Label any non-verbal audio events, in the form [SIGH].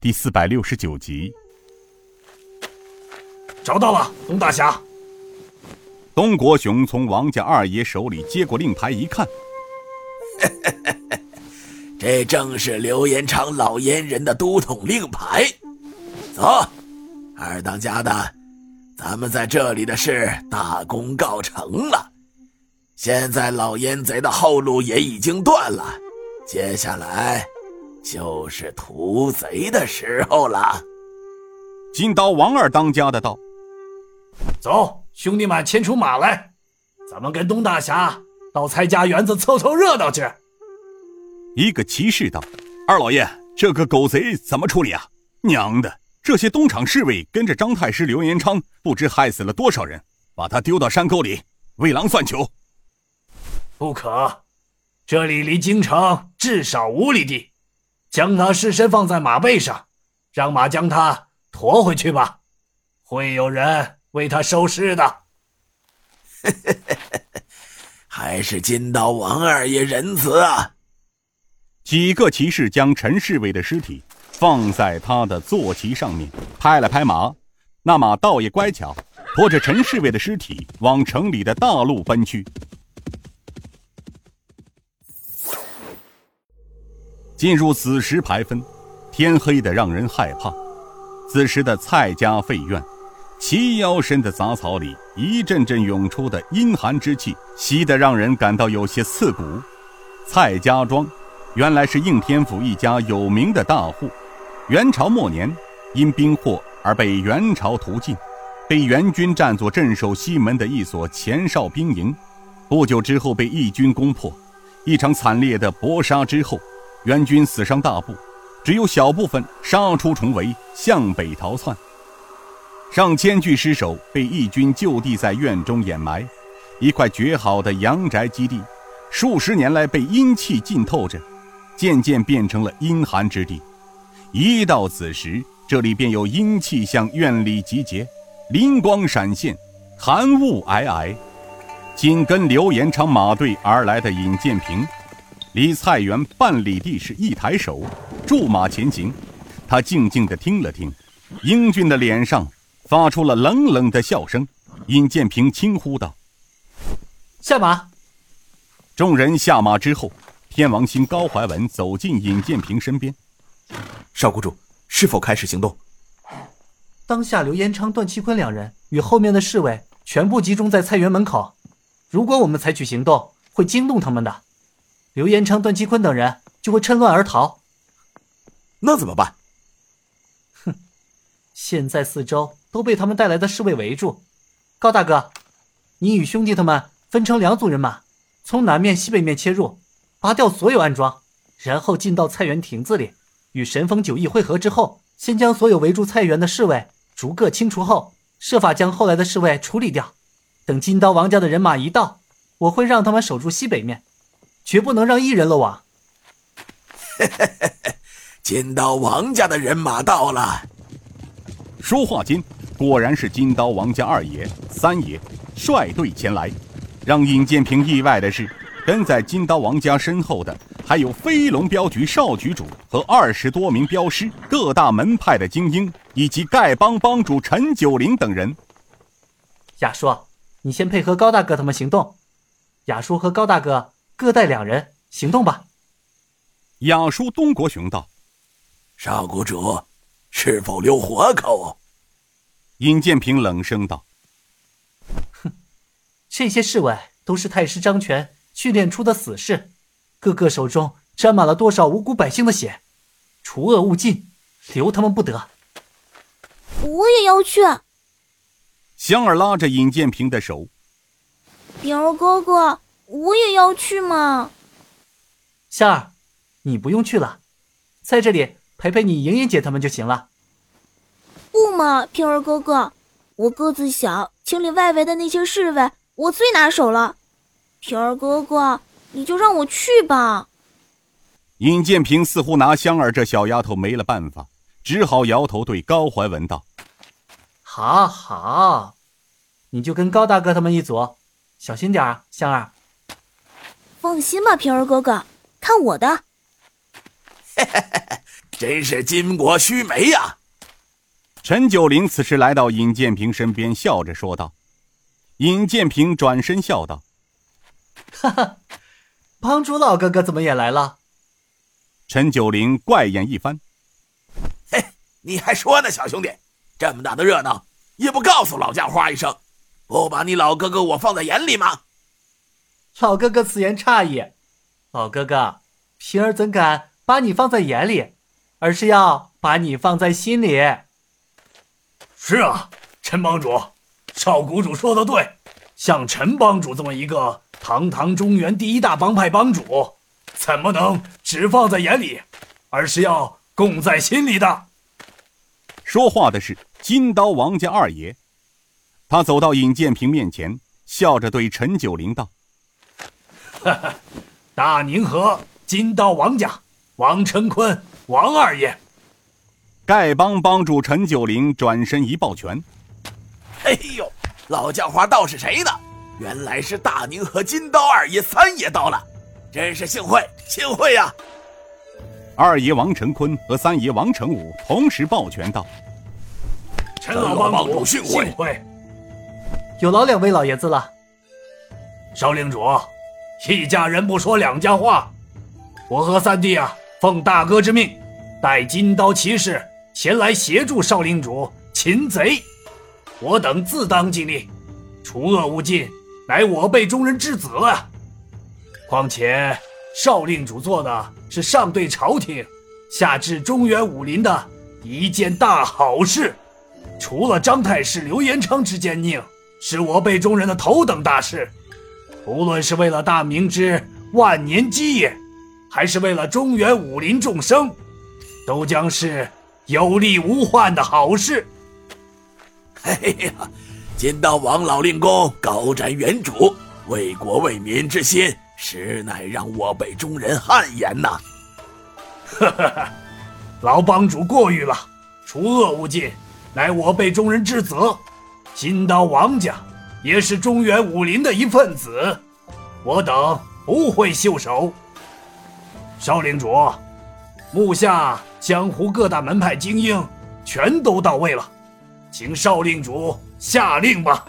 第四百六十九集。找到了，东大侠。东国雄从王家二爷手里接过令牌一看，[LAUGHS] 这正是刘延昌老阉人的都统令牌。走，二当家的，咱们在这里的事大功告成了。现在老阉贼的后路也已经断了，接下来就是屠贼的时候了。金刀王二当家的道。走，兄弟们，牵出马来，咱们跟东大侠到蔡家园子凑凑热闹去。一个骑士道：“二老爷，这个狗贼怎么处理啊？娘的，这些东厂侍卫跟着张太师刘延昌，不知害死了多少人，把他丢到山沟里喂狼算球。”不可，这里离京城至少五里地，将他尸身放在马背上，让马将他驮回去吧，会有人。为他收尸的，[LAUGHS] 还是金刀王二爷仁慈啊！几个骑士将陈侍卫的尸体放在他的坐骑上面，拍了拍马，那马倒也乖巧，驮着陈侍卫的尸体往城里的大路奔去。进入子时牌分，天黑的让人害怕。此时的蔡家废院。齐腰深的杂草里，一阵阵涌出的阴寒之气，吸得让人感到有些刺骨。蔡家庄，原来是应天府一家有名的大户。元朝末年，因兵祸而被元朝屠尽，被元军占作镇守西门的一所前哨兵营。不久之后，被义军攻破。一场惨烈的搏杀之后，元军死伤大部，只有小部分杀出重围，向北逃窜。上千具尸首被义军就地在院中掩埋，一块绝好的阳宅基地，数十年来被阴气浸透着，渐渐变成了阴寒之地。一到子时，这里便有阴气向院里集结，灵光闪现，寒雾皑皑。紧跟刘延昌马队而来的尹建平，离菜园半里地时一抬手，驻马前行。他静静地听了听，英俊的脸上。发出了冷冷的笑声，尹建平轻呼道：“下马。”众人下马之后，天王星高怀文走进尹建平身边：“少谷主，是否开始行动？”当下刘延昌、段其坤两人与后面的侍卫全部集中在菜园门口，如果我们采取行动，会惊动他们的，刘延昌、段其坤等人就会趁乱而逃。那怎么办？哼，现在四周。都被他们带来的侍卫围住。高大哥，你与兄弟他们分成两组人马，从南面、西北面切入，拔掉所有暗桩，然后进到菜园亭子里，与神风九翼会合之后，先将所有围住菜园的侍卫逐个清除后，设法将后来的侍卫处理掉。等金刀王家的人马一到，我会让他们守住西北面，绝不能让一人漏网。[LAUGHS] 金刀王家的人马到了。说话间。果然是金刀王家二爷、三爷率队前来。让尹建平意外的是，跟在金刀王家身后的还有飞龙镖局少局主和二十多名镖师、各大门派的精英，以及丐帮帮主陈九龄等人。雅叔，你先配合高大哥他们行动。雅叔和高大哥各带两人行动吧。雅叔东国雄道：“少谷主，是否留活口？”尹建平冷声道：“哼，这些侍卫都是太师张权训练出的死士，个个手中沾满了多少无辜百姓的血，除恶务尽，留他们不得。”我也要去。香儿拉着尹建平的手：“平儿哥哥，我也要去嘛。”香儿，你不用去了，在这里陪陪你莹莹姐他们就行了。不嘛，平儿哥哥，我个子小，清理外围的那些侍卫我最拿手了。平儿哥哥，你就让我去吧。尹建平似乎拿香儿这小丫头没了办法，只好摇头对高怀文道：“好好，你就跟高大哥他们一组，小心点儿，香儿。放心吧，平儿哥哥，看我的。[LAUGHS] ”真是巾帼须眉呀！陈九龄此时来到尹建平身边，笑着说道。尹建平转身笑道：“哈哈，帮主老哥哥怎么也来了？”陈九龄怪眼一翻：“ [LAUGHS] 嘿，你还说呢，小兄弟，这么大的热闹，也不告诉老家花一声，不把你老哥哥我放在眼里吗？”老哥哥此言差矣，老哥哥，平儿怎敢把你放在眼里，而是要把你放在心里。是啊，陈帮主。少谷主说的对，像陈帮主这么一个堂堂中原第一大帮派帮主，怎么能只放在眼里，而是要供在心里的？说话的是金刀王家二爷，他走到尹建平面前，笑着对陈九龄道：“哈哈，[LAUGHS] 大宁河金刀王家王成坤王二爷。”丐帮帮主陈九龄转身一抱拳。哎呦，老叫花道是谁呢？原来是大宁河金刀二爷三爷到了，真是幸会幸会呀！二爷王成坤和三爷王成武同时抱拳道：“陈老帮主幸会，有劳两位老爷子了。”少领主，一家人不说两家话，我和三弟啊，奉大哥之命，带金刀骑士前来协助少领主擒贼。我等自当尽力，除恶务尽，乃我辈中人之责啊！况且少令主做的是上对朝廷、下至中原武林的一件大好事，除了张太师刘延昌之奸佞，是我辈中人的头等大事。无论是为了大明之万年基业，还是为了中原武林众生，都将是有利无患的好事。[LAUGHS] 哎呀，金刀王老令公高瞻远瞩，为国为民之心，实乃让我辈中人汗颜呐！哈哈哈，老帮主过誉了，除恶务尽，乃我辈中人之责。金刀王家也是中原武林的一份子，我等不会袖手。少领主，目下江湖各大门派精英全都到位了。请少令主下令吧。